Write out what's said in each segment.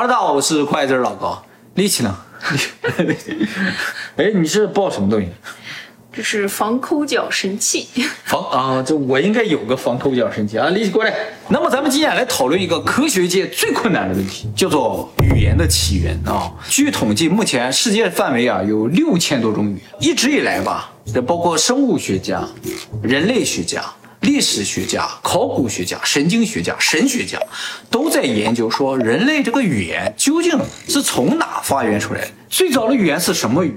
哈喽，大家好，我是筷子老高，力气呢？哎，你是报什么东西？这是防抠脚神器。防啊，这我应该有个防抠脚神器啊！力气过来。那么咱们今天来讨论一个科学界最困难的问题，叫做语言的起源啊。据统计，目前世界范围啊有六千多种语言。一直以来吧，这包括生物学家、人类学家。历史学家、考古学家、神经学家、神学家都在研究说，人类这个语言究竟是从哪发源出来的？最早的语言是什么语？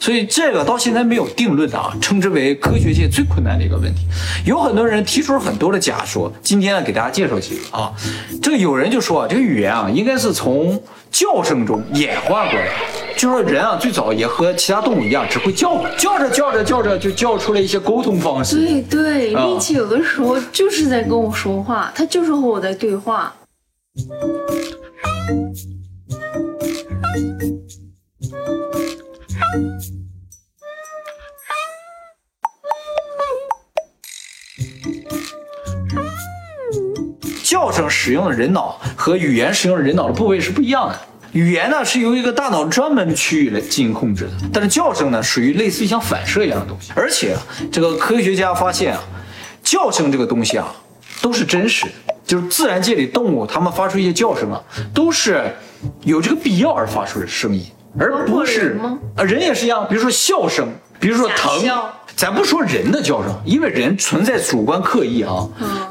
所以这个到现在没有定论的啊，称之为科学界最困难的一个问题。有很多人提出了很多的假说，今天呢给大家介绍几个啊。这个有人就说啊，这个语言啊应该是从叫声中演化过来，就说人啊最早也和其他动物一样，只会叫，叫着叫着叫着就叫出了一些沟通方式。对对，力气有的时候就是在跟我说话，他就是和我在对话。叫声使用的人脑和语言使用的人脑的部位是不一样的。语言呢是由一个大脑专门的区域来进行控制的，但是叫声呢属于类似于像反射一样的东西。而且这个科学家发现啊，叫声这个东西啊都是真实的，就是自然界里动物它们发出一些叫声啊，都是有这个必要而发出的声音，而不是啊人也是一样。比如说笑声，比如说疼，咱不说人的叫声，因为人存在主观刻意啊，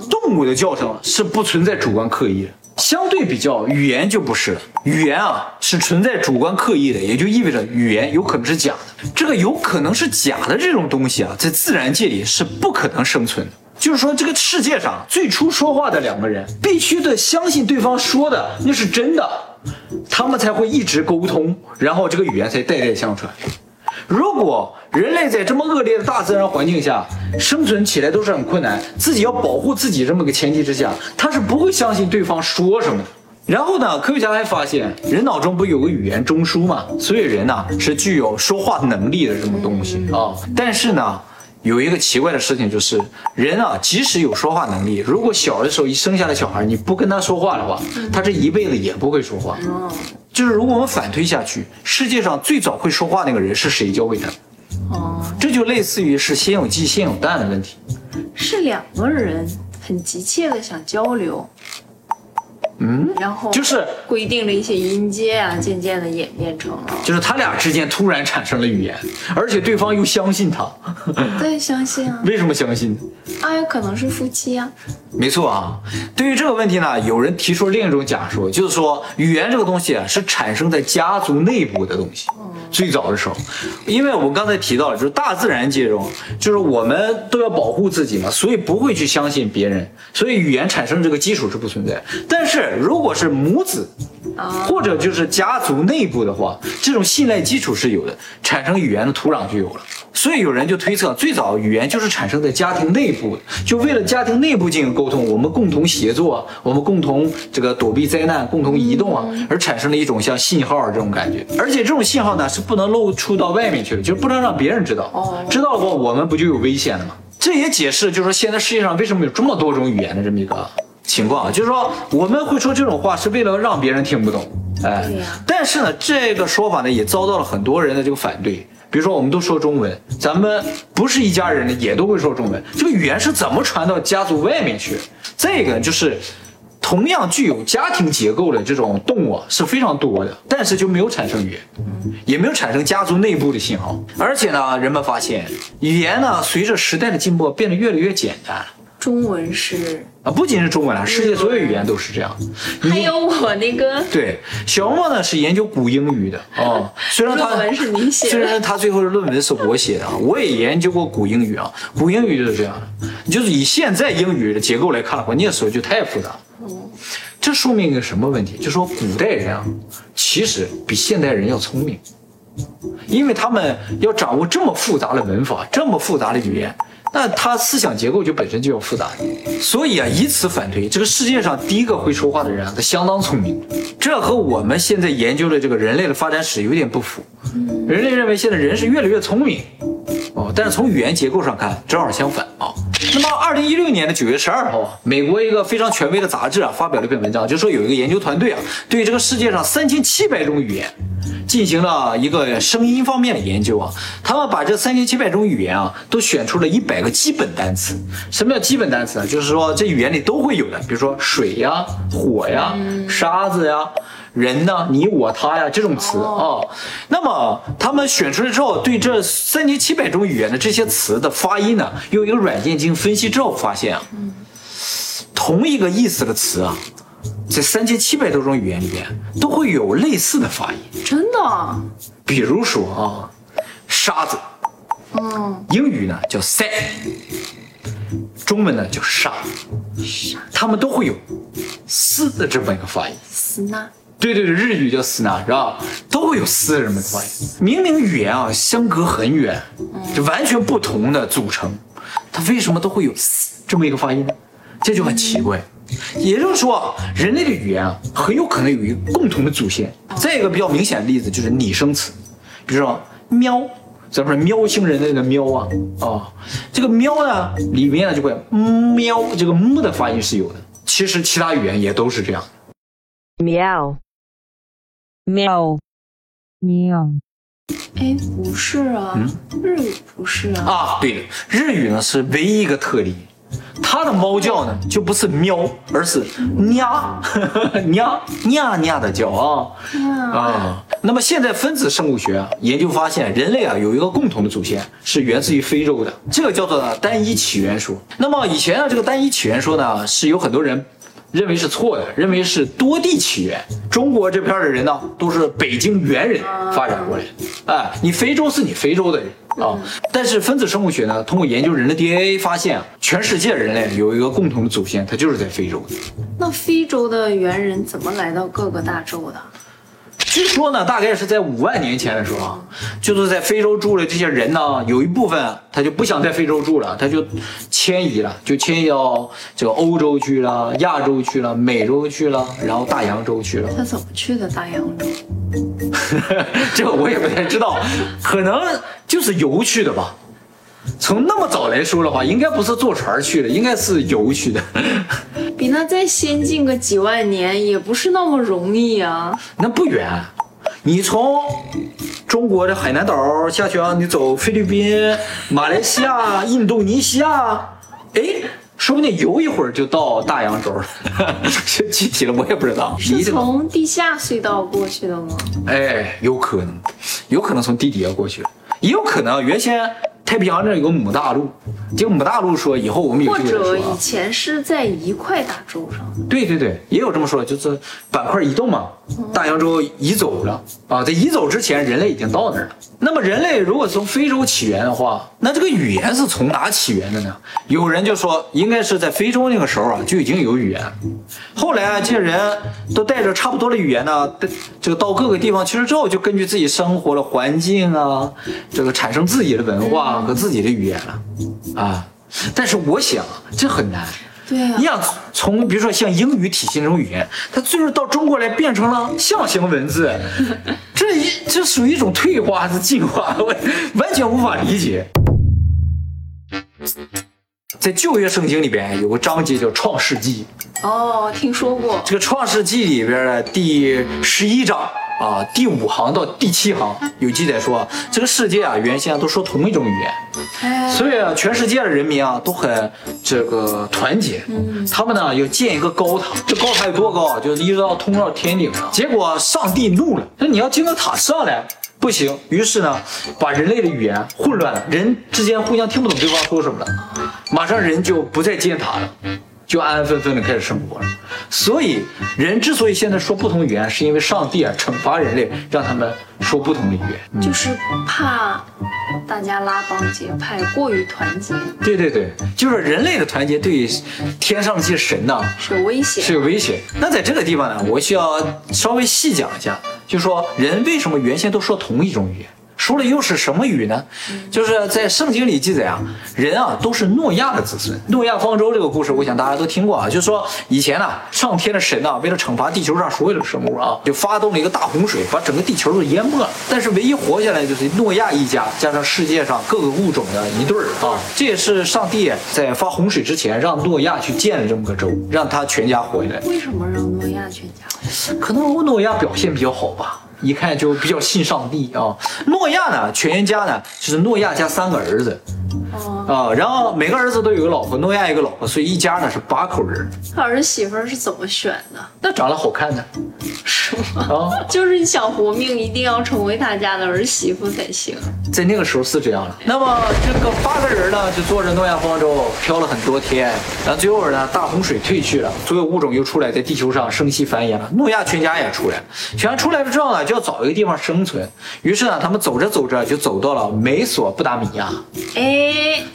动物的叫声是不存在主观刻意的。相对比较，语言就不是了。语言啊是存在主观刻意的，也就意味着语言有可能是假的。这个有可能是假的这种东西啊，在自然界里是不可能生存的。就是说，这个世界上最初说话的两个人，必须得相信对方说的那是真的，他们才会一直沟通，然后这个语言才代代相传。如果人类在这么恶劣的大自然环境下生存起来都是很困难，自己要保护自己这么个前提之下，他是不会相信对方说什么的。然后呢，科学家还发现，人脑中不有个语言中枢嘛？所以人呢是具有说话能力的这么东西啊。但是呢。有一个奇怪的事情，就是人啊，即使有说话能力，如果小的时候一生下来小孩，你不跟他说话的话，他这一辈子也不会说话。就是如果我们反推下去，世界上最早会说话那个人是谁教给他？哦，这就类似于是先有鸡先有蛋的问题。是两个人很急切的想交流。嗯，然后就是规定了一些音阶啊，渐渐的演变成了，就是他俩之间突然产生了语言，而且对方又相信他，对，相信啊。为什么相信？啊，有可能是夫妻啊。没错啊。对于这个问题呢，有人提出另一种假说，就是说语言这个东西啊，是产生在家族内部的东西。最早的时候，因为我们刚才提到了，就是大自然界中，就是我们都要保护自己嘛，所以不会去相信别人，所以语言产生这个基础是不存在。但是如果是母子，或者就是家族内部的话，这种信赖基础是有的，产生语言的土壤就有了。所以有人就推测，最早语言就是产生在家庭内部，就为了家庭内部进行沟通，我们共同协作，我们共同这个躲避灾难，共同移动啊，而产生了一种像信号这种感觉。而且这种信号呢是不能露出到外面去的，就是不能让别人知道。哦，知道的话我们不就有危险了吗？这也解释就是说现在世界上为什么有这么多种语言的这么一个情况啊，就是说我们会说这种话是为了让别人听不懂。哎，但是呢，这个说法呢也遭到了很多人的这个反对。比如说，我们都说中文，咱们不是一家人的也都会说中文。这个语言是怎么传到家族外面去？再一个就是，同样具有家庭结构的这种动物是非常多的，但是就没有产生语言，也没有产生家族内部的信号。而且呢，人们发现语言呢，随着时代的进步变得越来越简单。中文是啊，不仅是中文啊，世界所有语言都是这样。还有我那个对小莫呢是研究古英语的哦，虽然他论文是你写，虽然他最后的论文是我写的啊，我也研究过古英语啊，古英语就是这样的，就是以现在英语的结构来看的话，念时候就太复杂。哦，这说明一个什么问题？就说古代人啊，其实比现代人要聪明，因为他们要掌握这么复杂的文法，这么复杂的语言。那他思想结构就本身就要复杂，所以啊，以此反推，这个世界上第一个会说话的人啊，他相当聪明。这和我们现在研究的这个人类的发展史有点不符。人类认为现在人是越来越聪明，哦，但是从语言结构上看，正好相反啊。那么，二零一六年的九月十二号，美国一个非常权威的杂志啊，发表了一篇文章，就说有一个研究团队啊，对这个世界上三千七百种语言进行了一个声音方面的研究啊。他们把这三千七百种语言啊，都选出了一百个基本单词。什么叫基本单词呢？就是说这语言里都会有的，比如说水呀、火呀、沙子呀。人呢？你我他呀，这种词啊。那么他们选出来之后，对这三千七百种语言的这些词的发音呢，用一个软件进行分析之后，发现啊，同一个意思的词啊，在三千七百多种语言里边都会有类似的发音。真的？比如说啊，沙子，嗯，英语呢叫 sand，中文呢叫沙，他们都会有“丝”的这么一个发音。丝呢？对对对，日语叫“丝”呢，是吧？都会有“丝”这么一个发音。明明语言啊相隔很远，就完全不同的组成，它为什么都会有“丝”这么一个发音呢？这就很奇怪。也就是说啊，人类的语言啊，很有可能有一个共同的祖先。再一个比较明显的例子就是拟声词，比如说“喵”，咱们说喵星人的那个“喵”啊啊，这个“喵”呢里面呢就会“喵”，这个“木”的发音是有的。其实其他语言也都是这样。meow, meow, meow. 哎，不是啊，日语不是啊。啊，对的，日语呢是唯一一个特例，它的猫叫呢就不是喵，而是 nha nha nha nha 的叫啊啊。那么现在分子生物学啊研究发现，人类啊有一个共同的祖先是源自于非洲的，这个叫做单一起源说。那么以前呢这个单一起源说呢是有很多人。认为是错的，认为是多地起源。中国这片的人呢，都是北京猿人发展过来的。哎，你非洲是你非洲的人啊。但是分子生物学呢，通过研究人的 DNA 发现啊，全世界人类有一个共同的祖先，它就是在非洲的。那非洲的猿人怎么来到各个大洲的？据说呢，大概是在五万年前的时候啊，就是在非洲住的这些人呢，有一部分他就不想在非洲住了，他就迁移了，就迁移到这个欧洲去了、亚洲去了、美洲去了，然后大洋洲去了。他怎么去的大洋洲？这个我也不太知道，可能就是游去的吧。从那么早来说的话，应该不是坐船去的，应该是游去的。比那再先进个几万年，也不是那么容易啊。那不远，你从中国的海南岛下去啊，你走菲律宾、马来西亚、印度尼西亚，哎，说不定游一会儿就到大洋洲了。这 具体了我也不知道。是从地下隧道过去的吗？哎，有可能，有可能从地底下过去，也有可能原先。太平洋那有个母大陆，这个母大陆说以后我们有或者以前是在一块大洲上。对对对，也有这么说，就是板块移动嘛，大洋洲移走了啊，在移走之前，人类已经到那儿了。那么人类如果从非洲起源的话，那这个语言是从哪起源的呢？有人就说应该是在非洲那个时候啊就已经有语言，后来啊这些人都带着差不多的语言呢，这个到各个地方去了之后，就根据自己生活的环境啊，这个产生自己的文化。和自己的语言了，啊，但是我想这很难。对啊，你想从比如说像英语体系那种语言，它最后到中国来变成了象形文字，这一这属于一种退化还是进化？我完全无法理解。在旧约圣经里边有个章节叫《创世纪》，哦，听说过。这个《创世纪》里边的第十一章。啊，第五行到第七行有记载说，这个世界啊，原先都说同一种语言，所以啊，全世界的人民啊都很这个团结。他们呢要建一个高塔，这高塔有多高啊？就是一直到通到天顶上。结果上帝怒了，说你要建个塔上来不行。于是呢，把人类的语言混乱了，人之间互相听不懂对方说什么了，马上人就不再建塔了。就安安分分的开始生活了，所以人之所以现在说不同语言，是因为上帝啊惩罚人类，让他们说不同的语言，就是怕大家拉帮结派，过于团结。对对对，就是人类的团结对于天上的这些神呐是有威胁，是有威胁。那在这个地方呢，我需要稍微细讲一下，就说人为什么原先都说同一种语言。说的又是什么语呢？就是在圣经里记载啊，人啊都是诺亚的子孙。诺亚方舟这个故事，我想大家都听过啊，就是说以前呢，上天的神呢，为了惩罚地球上所有的生物啊，就发动了一个大洪水，把整个地球都淹没了。但是唯一活下来就是诺亚一家，加上世界上各个物种的一对儿啊。这也是上帝在发洪水之前让诺亚去建了这么个州，让他全家活下来。为什么让诺亚全家？可能诺亚表现比较好吧，一看就比较信上帝啊。诺亚呢，全家呢就是诺亚家三个儿子哦，啊，然后每个儿子都有个老婆，诺亚一个老婆，所以一家呢是八口人。他儿媳妇儿是怎么选的？那长得好看的 是吗？啊，就是你想活命，一定要成为他家的儿媳妇才行。在那个时候是这样的。那么这个八个人呢，就坐着诺亚方舟漂了很多天，然后最后呢，大洪水退去了，所有物种又出来，在地球上生息繁衍了。诺亚全家也出来了，全家出来了之后呢，就要找一个地方生存。于是呢，他们走着走着就走到了美索不达米亚，哎，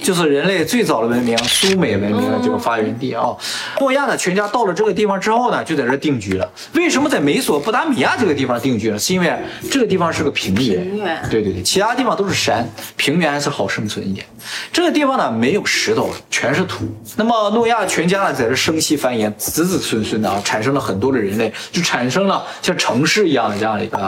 就是人类最早的文明苏美文明的这个发源地啊。诺亚呢，全家到了这个地方之后呢，就在这定居了。为什么在美索不达米亚这个地方定居呢？是因为这个地方是个平原，平原对对对，其他地方都是山，平原还是好生存一点。这个地方呢，没有石头，全是土。那么诺亚全家呢，在这生息繁衍，子子孙孙的啊，产生了很多的人类，就产生了像城市一样的这样的一个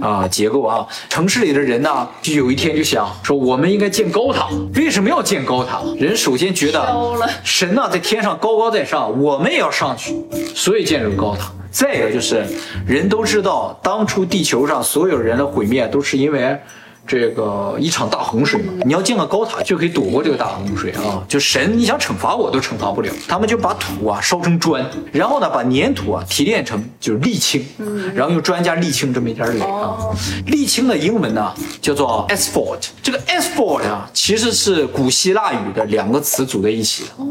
啊结构啊。城市里的人呢，就有一天就想说，我们应该建高塔。为什么要建高塔？人首先觉得神呢在天上高高在上，我们也要上去，所以建这个高塔。再一个就是，人都知道，当初地球上所有人的毁灭都是因为这个一场大洪水嘛。你要建个高塔就可以躲过这个大洪水啊。就神，你想惩罚我都惩罚不了。他们就把土啊烧成砖，然后呢把粘土啊提炼成就是沥青，然后用砖加沥青这么一点儿垒啊。沥青的英文呢叫做 asphalt，这个 asphalt 啊其实是古希腊语的两个词组在一起的。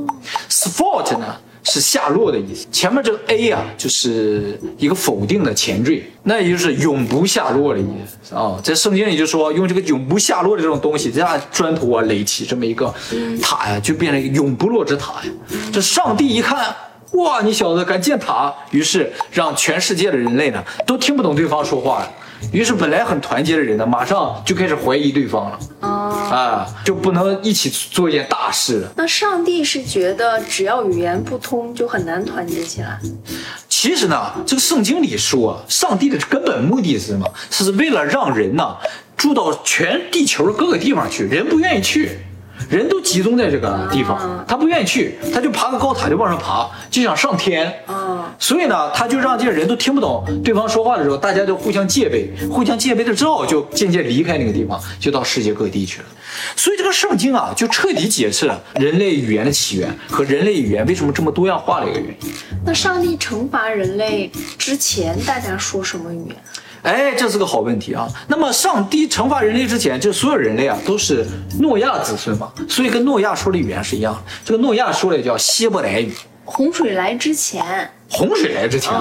sport 呢是下落的意思，前面这个 a 啊就是一个否定的前缀，那也就是永不下落的意思啊。在圣经里就说用这个永不下落的这种东西，这样砖头啊垒起这么一个塔呀，就变成一个永不落之塔呀。这上帝一看。哇，你小子敢建塔！于是让全世界的人类呢都听不懂对方说话。于是本来很团结的人呢，马上就开始怀疑对方了。哦，啊，就不能一起做一件大事了。那上帝是觉得只要语言不通就很难团结起来。其实呢，这个圣经里说，啊上帝的根本目的是什么？是为了让人呢住到全地球的各个地方去，人不愿意去。人都集中在这个地方，他不愿意去，他就爬个高塔就往上爬，就想上天。嗯，所以呢，他就让这些人都听不懂对方说话的时候，大家就互相戒备，互相戒备了之后，就渐渐离开那个地方，就到世界各地去了。所以这个圣经啊，就彻底解释了人类语言的起源和人类语言为什么这么多样化的一个原因。那上帝惩罚人类之前，大家说什么语言？哎，这是个好问题啊。那么，上帝惩罚人类之前，就所有人类啊都是诺亚子孙嘛，所以跟诺亚说的语言是一样的。这个诺亚说的叫希伯来语。洪水来之前，洪水来之前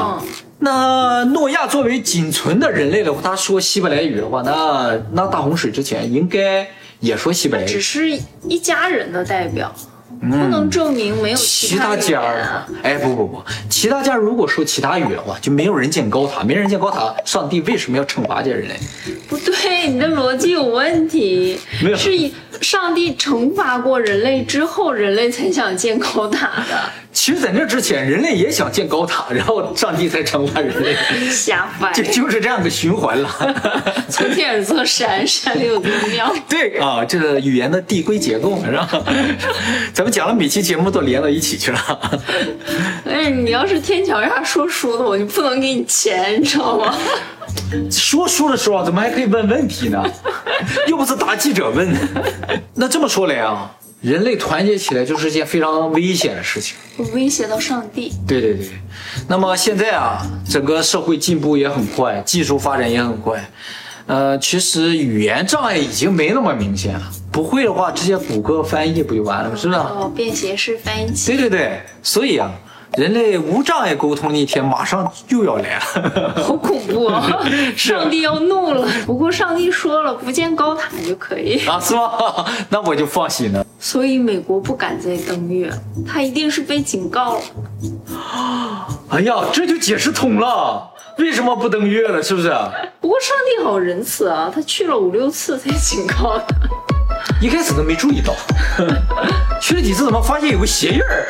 那诺亚作为仅存的人类的话，他说希伯来语的话，那那大洪水之前应该也说希伯来语。只是一家人的代表，不能证明没有嗯其他家儿言啊。，哎不不不，其他家如果说其他语的话，就没有人建高塔，没人建高塔，上帝为什么要惩罚这些人类？不对，你的逻辑有问题没有。是以上帝惩罚过人类之后，人类才想建高塔的，其实，在那之前，人类也想建高塔，然后上帝才惩罚人类，瞎掰就。就是这样个循环了。从前有座山，山里有座庙。对啊，这个语言的递归结构嘛，是吧？咱们讲了每期节目都连到一起去了。哎，你要是天桥上说书的，我就不能给你钱，你知道吗？说书的时候啊怎么还可以问问题呢？又不是答记者问。那这么说来啊，人类团结起来就是件非常危险的事情。威胁到上帝。对对对。那么现在啊，整个社会进步也很快，技术发展也很快。呃，其实语言障碍已经没那么明显了。不会的话，直接谷歌翻译不就完了吗？是不是？哦，便携式翻译器。对对对，所以啊，人类无障碍沟通那一天马上又要来了。好恐怖啊！是上帝要怒了。不过上帝说了，不建高塔就可以。啊，是吗？那我就放心了。所以美国不敢再登月，他一定是被警告了。哎呀，这就解释通了。为什么不登月了？是不是？不过上帝好仁慈啊，他去了五六次才警告他。一开始都没注意到，去了几次怎么发现有个鞋印儿？